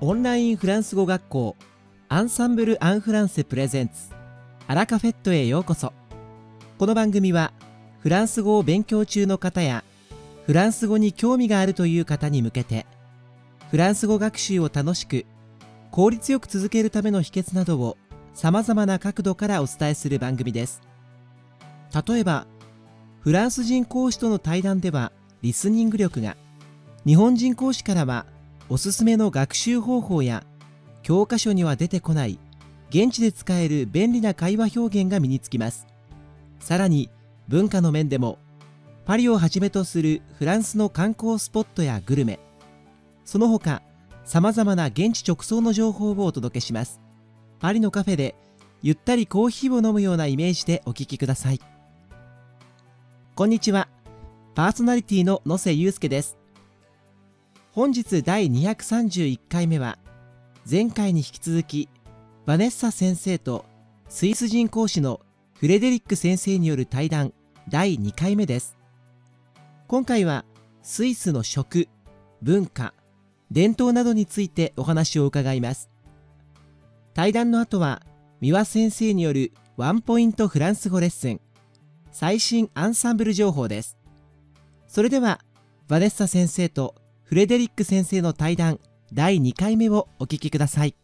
オンラインフランス語学校アンサンブル・アン・フランセプレゼンツアラカフェットへようこそ。この番組はフランス語を勉強中の方やフランス語に興味があるという方に向けてフランス語学習を楽しく効率よく続けるための秘訣などをさまざまな角度からお伝えする番組です。例えばフランス人講師との対談ではリスニング力が日本人講師からはおすすめの学習方法や教科書には出てこない現地で使える便利な会話表現が身につきます。さらに文化の面でもパリをはじめとするフランスの観光スポットやグルメその他さまざまな現地直送の情報をお届けします。パリのカフェでゆったりコーヒーを飲むようなイメージでお聞きください。こんにちは。パーソナリティの野瀬祐介です。本日第231回目は前回に引き続きバネッサ先生とスイス人講師のフレデリック先生による対談第2回目です。今回はスイスの食文化伝統などについてお話を伺います。対談の後は三輪先生によるワンポイントフランス語レッスン最新アンサンブル情報です。それではバネッサ先生とフレデリック先生の対談第2回目をお聞きください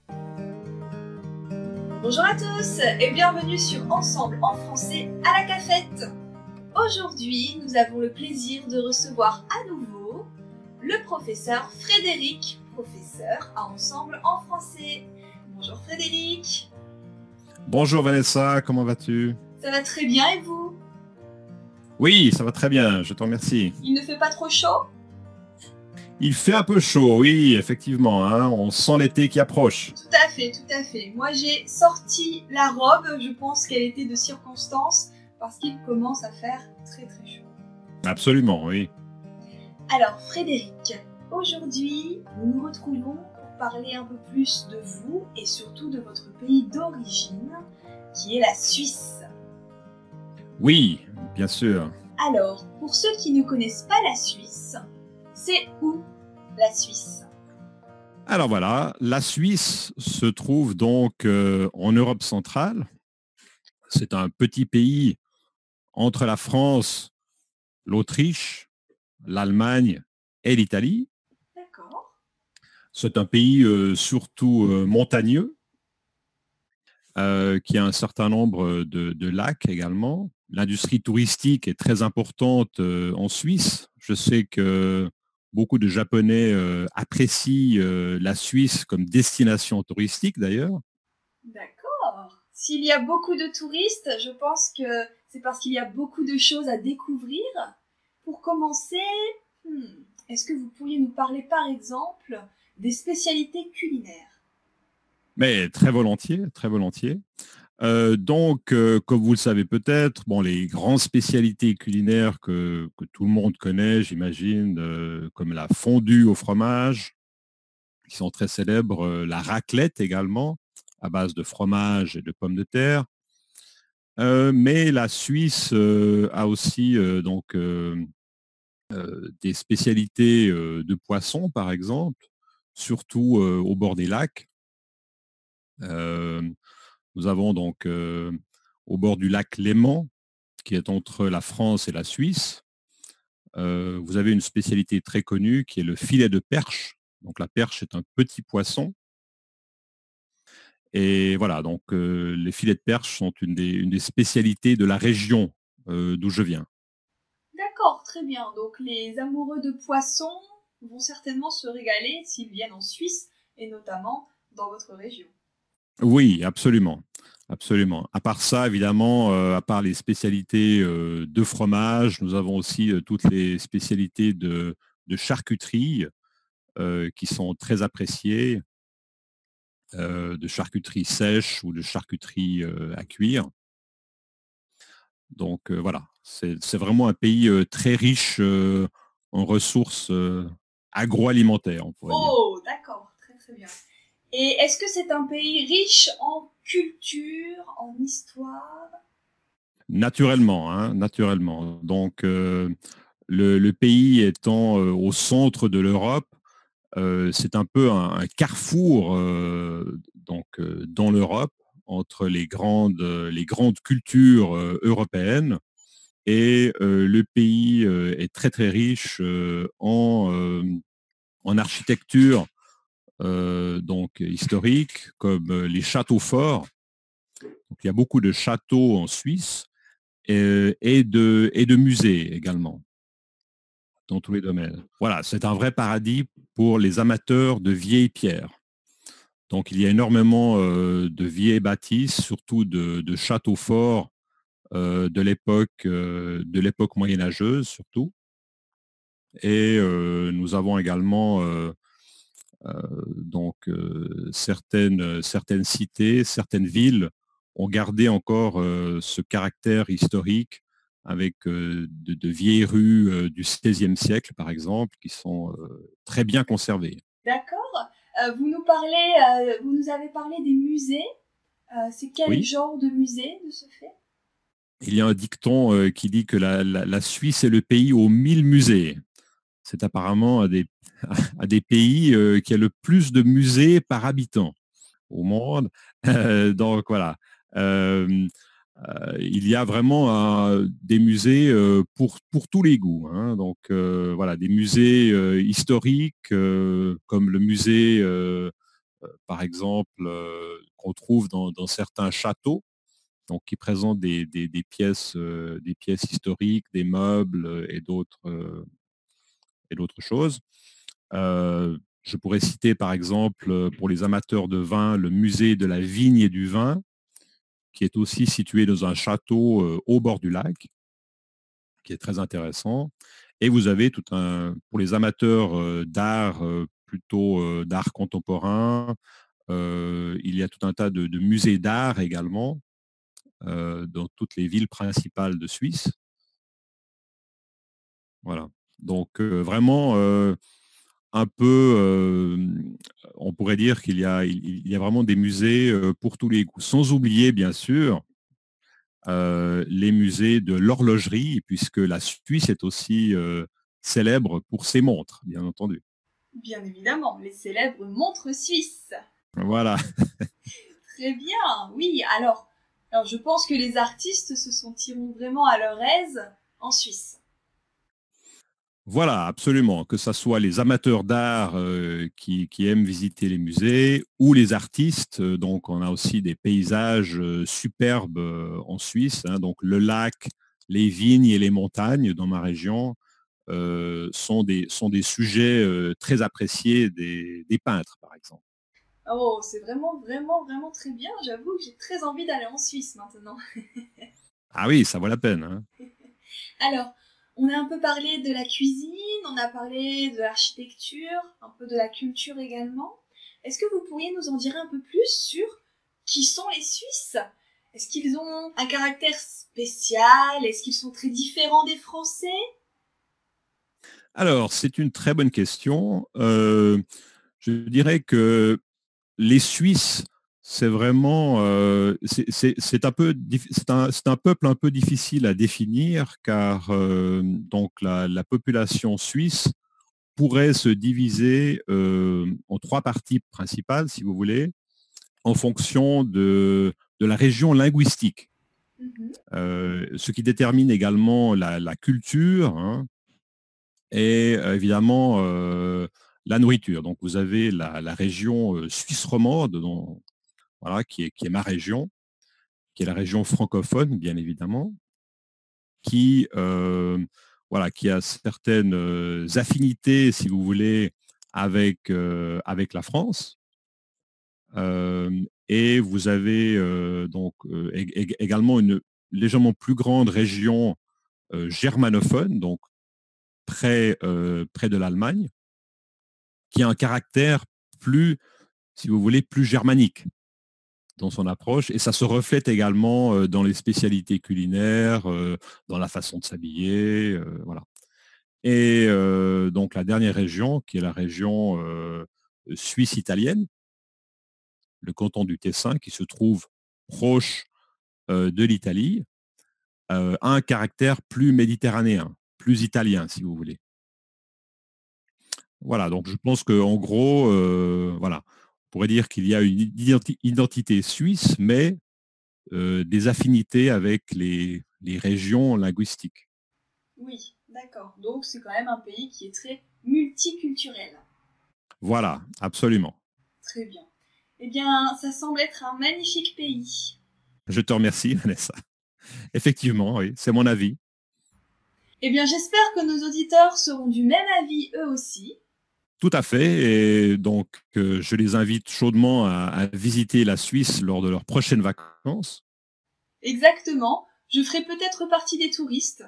Bonjour à tous et bienvenue sur Ensemble en français à la cafette. Aujourd'hui, nous avons le plaisir de recevoir à nouveau le professeur Frédéric, professeur à Ensemble en français. Bonjour Frédéric. Bonjour Vanessa, comment vas-tu Ça va très bien et vous Oui, ça va très bien, je te remercie. Il ne fait pas trop chaud Il fait un peu chaud, oui, effectivement, hein, on sent l'été qui approche. Tout à fait, tout à fait. Moi j'ai sorti la robe, je pense qu'elle était de circonstance parce qu'il commence à faire très très chaud. Absolument, oui. Alors Frédéric, aujourd'hui nous nous retrouvons pour parler un peu plus de vous et surtout de votre pays d'origine qui est la Suisse. Oui, bien sûr. Alors, pour ceux qui ne connaissent pas la Suisse, c'est où? La Suisse Alors voilà, la Suisse se trouve donc euh, en Europe centrale. C'est un petit pays entre la France, l'Autriche, l'Allemagne et l'Italie. D'accord. C'est un pays euh, surtout euh, montagneux, qui a un certain nombre de, de lacs également. L'industrie touristique est très importante en Suisse. Je sais que beaucoup de Japonais euh, apprécient euh, la Suisse comme destination touristique d'ailleurs. D'accord. S'il y a beaucoup de touristes, je pense que c'est parce qu'il y a beaucoup de choses à découvrir. Pour commencer, hmm, est-ce que vous pourriez nous parler par exemple des spécialités culinaires? Mais très volontiers, très volontiers. Euh, donc, euh, comme vous le savez peut-être, bon, les grandes spécialités culinaires que, tout le monde connaît, j'imagine, euh, comme la fondue au fromage, qui sont très célèbres, la raclette également, à base de fromage et de pommes de terre. Mais la Suisse a aussi donc des spécialités de poissons, par exemple, surtout au bord des lacs. Nous avons donc au bord du lac Léman, qui est entre la France et la Suisse. vous avez une spécialité très connue qui est le filet de perche. Donc la perche est un petit poisson. Et voilà, donc les filets de perche sont une des, une des spécialités de la région d'où je viens. D'accord, très bien. Donc les amoureux de poissons vont certainement se régaler s'ils viennent en Suisse et notamment dans votre région. Oui, absolument. Absolument. À part ça, évidemment, euh, à part les spécialités euh, de fromage, nous avons aussi euh, toutes les spécialités de, charcuterie qui sont très appréciées, de charcuterie sèche ou de charcuterie à cuire. Donc voilà, c'est vraiment un pays très riche en ressources agroalimentaires, on pourrait dire. Oh, d'accord, très très bien. Et est-ce que c'est un pays riche en culture, en histoire? Naturellement, hein, naturellement. Donc, euh, le, pays étant euh, au centre de l'Europe, c'est un peu un, carrefour donc, dans l'Europe entre les grandes, les grandes cultures européennes et le pays est très très riche en, en architecture donc historique comme les châteaux forts. il y a beaucoup de châteaux en Suisse et, de, et de musées également dans tous les domaines. Voilà, c'est un vrai paradis pour les amateurs de vieilles pierres. Donc il y a énormément de vieilles bâtisses, surtout de, châteaux forts de l'époque de l'époque moyenâgeuse surtout. Et nous avons également donc certaines, certaines cités, certaines villes ont gardé encore ce caractère historique avec de, vieilles rues du XVIe siècle, par exemple, qui sont très bien conservées. D'accord. vous nous parlez, vous nous avez parlé des musées. C'est quel genre de musée de ce fait? Il y a un dicton qui dit que la, Suisse est le pays aux mille musées. C'est apparemment un des, des pays qui a le plus de musées par habitant au monde. donc voilà. il y a vraiment des musées pour, pour tous les goûts. Hein. Donc voilà, des musées historiques comme le musée, par exemple, qu'on trouve dans, certains châteaux, donc qui présentent des, pièces, des pièces historiques, des meubles et d'autres et d'autres choses. Je pourrais citer par exemple euh, pour les amateurs de vin le musée de la vigne et du vin, qui est aussi situé dans un château euh, au bord du lac, qui est très intéressant. Et vous avez tout un, pour les amateurs euh, d'art, plutôt d'art contemporain, il y a tout un tas de, musées d'art également dans toutes les villes principales de Suisse. Voilà. Donc vraiment, un peu, on pourrait dire qu'il y, a, il y a vraiment des musées pour tous les goûts. Sans oublier, bien sûr, les musées de l'horlogerie, puisque la Suisse est aussi célèbre pour ses montres, bien entendu. Bien évidemment, les célèbres montres suisses. Voilà. Très bien, oui. Alors, alors, je pense que les artistes se sentiront vraiment à leur aise en Suisse. Voilà, absolument. Que ce soit les amateurs d'art euh, qui, aiment visiter les musées ou les artistes. Euh, donc, on a aussi des paysages euh, superbes en Suisse. Hein. donc, le lac, les vignes et les montagnes dans ma région sont, des, sont des sujets très appréciés des, des, peintres, par exemple. Oh, c'est vraiment, vraiment, vraiment très bien. J'avoue que j'ai très envie d'aller en Suisse maintenant. ah oui, ça vaut la peine. Hein. Alors, on a un peu parlé de la cuisine, on a parlé de l'architecture, un peu de la culture également. Est-ce que vous pourriez nous en dire un peu plus sur qui sont les Suisses? Est-ce qu'ils ont un caractère spécial? Est-ce qu'ils sont très différents des Français? Alors, c'est une très bonne question. Euh, je dirais que les Suisses c'est vraiment euh, c'est un peu c'est un, peuple un peu difficile à définir car euh, donc la, population suisse pourrait se diviser euh, en trois parties principales si vous voulez en fonction de, de la région linguistique mm-hmm. ce qui détermine également la, culture hein, et évidemment la nourriture donc vous avez la, la région suisse romande dont voilà, qui est, ma région, qui est la région francophone, bien évidemment, qui, euh, a certaines euh, affinités, si vous voulez, avec, euh, la France. et vous avez donc également une légèrement plus grande région germanophone, donc près, près de l'Allemagne, qui a un caractère plus, si vous voulez, plus germanique dans son approche et ça se reflète également euh, dans les spécialités culinaires, euh, dans la façon de s'habiller, euh, voilà. Et donc la dernière région, qui est la région suisse italienne, le canton du Tessin, qui se trouve proche de l'Italie, a un caractère plus méditerranéen, plus italien, si vous voulez. Voilà, donc je pense qu'en gros, voilà, pourrait dire qu'il y a une identité suisse, mais euh, des affinités avec les, les régions linguistiques. Oui, d'accord. Donc c'est quand même un pays qui est très multiculturel. Voilà, absolument. Très bien. Eh bien, ça semble être un magnifique pays. Je te remercie, Vanessa. Effectivement, oui, c'est mon avis. Eh bien, j'espère que nos auditeurs seront du même avis eux aussi. Tout à fait. Et donc, euh, je les invite chaudement à, visiter la Suisse lors de leurs prochaines vacances. Exactement. Je ferai peut-être partie des touristes.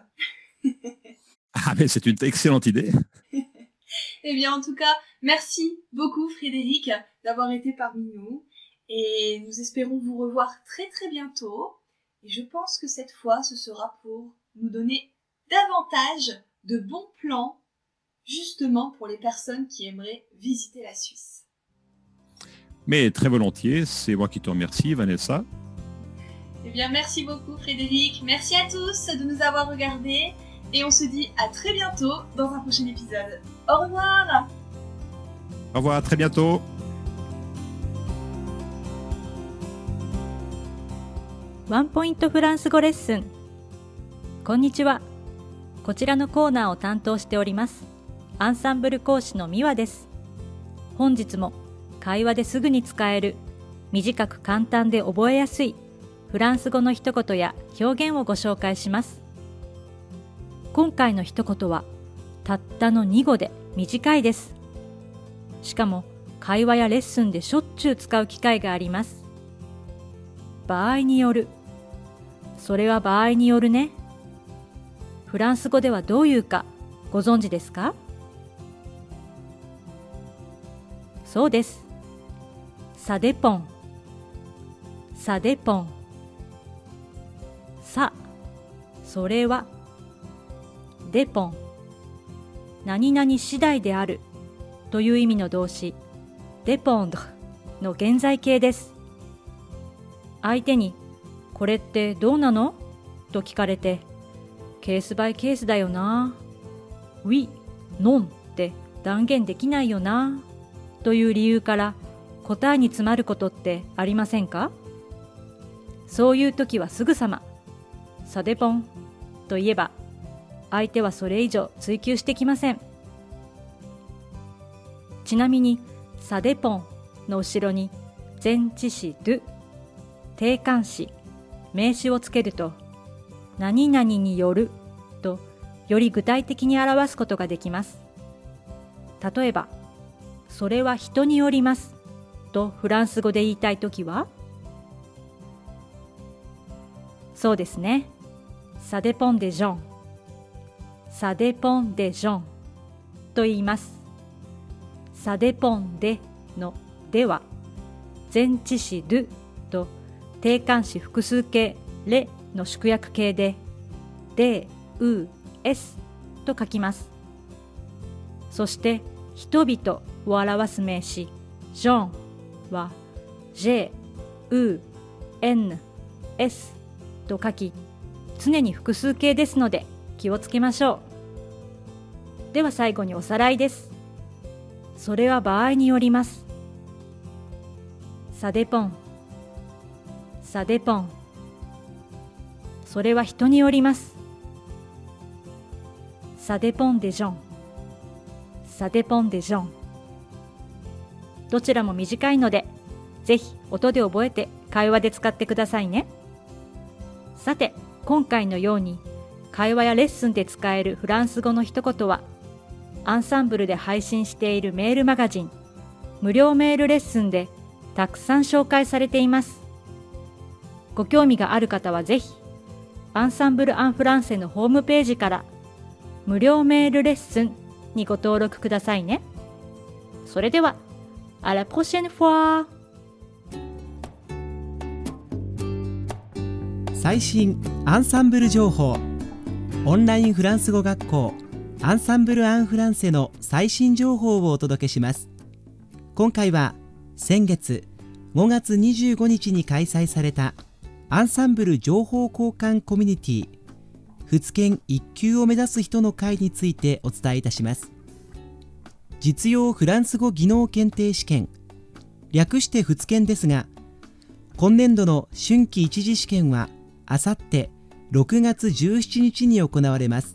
ah, mais c'est une excellente idée. eh bien, en tout cas, merci beaucoup, Frédéric, d'avoir été parmi nous. Et nous espérons vous revoir très très bientôt. Et je pense que cette fois, ce sera pour nous donner davantage de bons plans justement pour les personnes qui aimeraient visiter la Suisse. Mais très volontiers, c'est moi qui te remercie, Vanessa. Eh bien, merci beaucoup, Frédéric. Merci à tous de nous avoir regardés. Et on se dit à très bientôt dans un prochain épisode. Au revoir Au revoir, à très bientôt One Point フランス語レッスンこんにちはこちらのコーナーを担当しております アンサンブル講師のミワです。本日も会話ですぐに使える短く簡単で覚えやすいフランス語の一言や表現をご紹介します。今回の一言はたったの2語で短いです。しかも会話やレッスンでしょっちゅう使う機会があります。場合による。それは場合によるね。フランス語ではどういうかご存知ですか？そうです。サデポン。サデポン。さ、それは。デポン。何々次第であるという意味の動詞、デポンドの現在形です。相手に、これってどうなの？と聞かれて、ケースバイケースだよな。ウィ、ノンって断言できないよな。という理由から答えに詰まることってありませんか？そういう時はすぐさま「サデポン」と言えば相手はそれ以上追求してきません。ちなみに「サデポン」の後ろに前置詞「ドゥ」定冠詞名詞をつけると「何々による」とより具体的に表すことができます。例えば「それは人によりますとフランス語で言いたいときはそうですね。サデポンデジョン。サデポンデジョンと言います。サデポンデのでは前置詞ドゥと定冠詞複数形レの縮約形でで、う、エスと書きます。そして人々を表す名詞ジョンは J、U、N、S と書き常に複数形ですので気をつけましょう。では最後におさらいです。それは場合によります。サデポンサデポンそれは人によります。サデポンデジョン。サデポンデジョンどちらも短いので、ぜひ音で覚えて会話で使ってくださいね。さて、今回のように会話やレッスンで使えるフランス語の一言は、アンサンブルで配信しているメールマガジン、無料メールレッスンでたくさん紹介されています。ご興味がある方はぜひ、アンサンブル・アン・フランセのホームページから無料メールレッスンにご登録くださいね。それでは。À la prochaine fois! 最新アンサンブル情報オンラインフランス語学校アンサンブル・アン・フランセの最新情報をお届けします今回は先月5月25日に開催されたアンサンブル情報交換コミュニティ仏研1級を目指す人の会についてお伝えいたします。実用フランス語技能検定試験略して仏検ですが今年度の春季一次試験はあさって6月17日に行われます。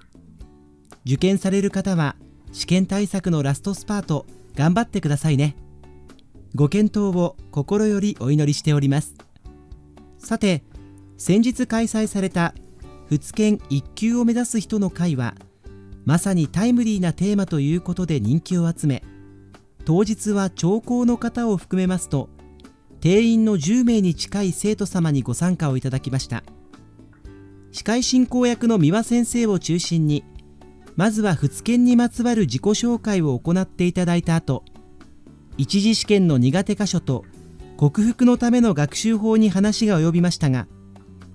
受験される方は試験対策のラストスパート頑張ってくださいね。ご検討を心よりお祈りしております。さて先日開催された仏研一級を目指す人の会はまさにタイムリーなテーマということで人気を集め当日は聴講の方を含めますと定員の10名に近い生徒様にご参加をいただきました。司会進行役の三輪先生を中心にまずは仏研にまつわる自己紹介を行っていただいた後一次試験の苦手箇所と克服のための学習法に話が及びましたが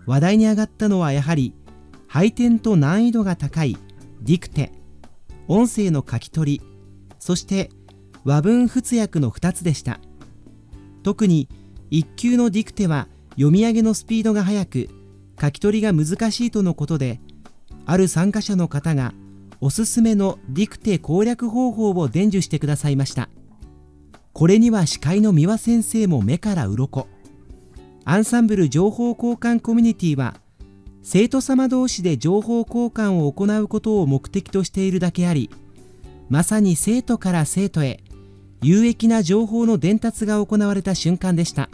話題に上がったのはやはり配点と難易度が高いディクテ音声の書き取りそして和文仏訳の2つでした。特に1級のディクテは読み上げのスピードが速く書き取りが難しいとのことである参加者の方がおすすめのディクテ攻略方法を伝授してくださいました。これには司会の三輪先生も目から鱗。アンサンブル情報交換コミュニティは生徒様同士で情報交換を行うことを目的としているだけありまさに生徒から生徒へ有益な情報の伝達が行われた瞬間でした。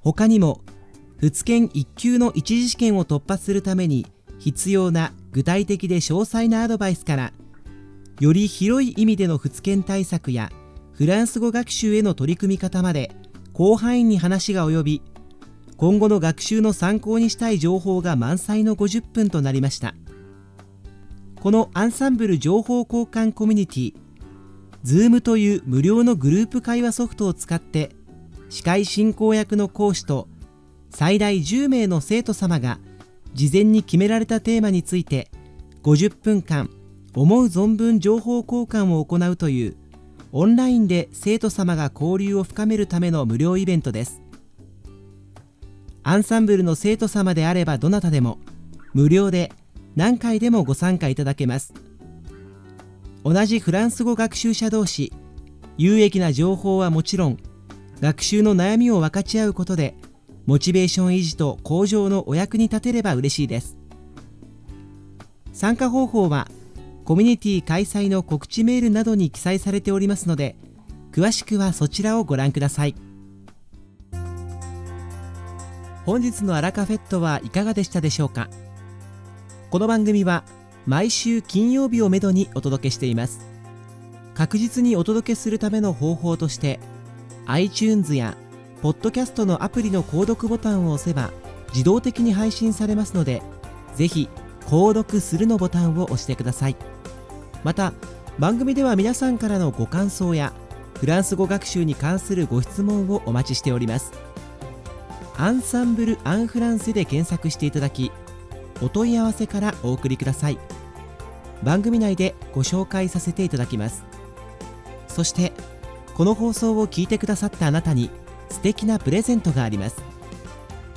他にも仏研1級の一次試験を突破するために必要な具体的で詳細なアドバイスからより広い意味での仏研対策やフランス語学習への取り組み方まで広範囲に話が及び今後の学習の参考にしたい情報が満載の50分となりました。このアンサンブル情報交換コミュニティ Zoom という無料のグループ会話ソフトを使って司会進行役の講師と最大10名の生徒様が事前に決められたテーマについて50分間思う存分情報交換を行うというオンラインで生徒様が交流を深めるための無料イベントです。アンサンブルの生徒様であればどなたでも無料で何回でもご参加いただけます。同じフランス語学習者同士有益な情報はもちろん学習の悩みを分かち合うことでモチベーション維持と向上のお役に立てれば嬉しいです。参加方法はコミュニティ開催の告知メールなどに記載されておりますので詳しくはそちらをご覧ください。本日のアラカフェットはいかがでしたでしょうか？この番組は毎週金曜日をめどにお届けしています。確実にお届けするための方法として iTunes やポッドキャストのアプリの購読ボタンを押せば自動的に配信されますのでぜひ購読するのボタンを押してください。また番組では皆さんからのご感想やフランス語学習に関するご質問をお待ちしております。アンサンブル・アン・フランセで検索していただきお問い合わせからお送りください。番組内でご紹介させていただきます。そしてこの放送を聞いてくださったあなたに素敵なプレゼントがあります。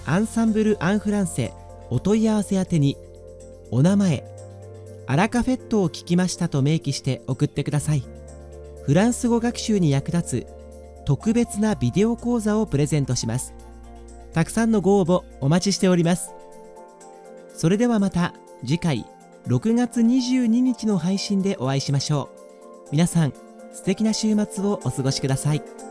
アンサンブル・アン・フランセお問い合わせ宛てにお名前アラカフェットを聞きましたと明記して送ってください。フランス語学習に役立つ特別なビデオ講座をプレゼントします。たくさんのご応募お待ちしておりますそれではまた次回6月22日の配信でお会いしましょう皆さん素敵な週末をお過ごしください。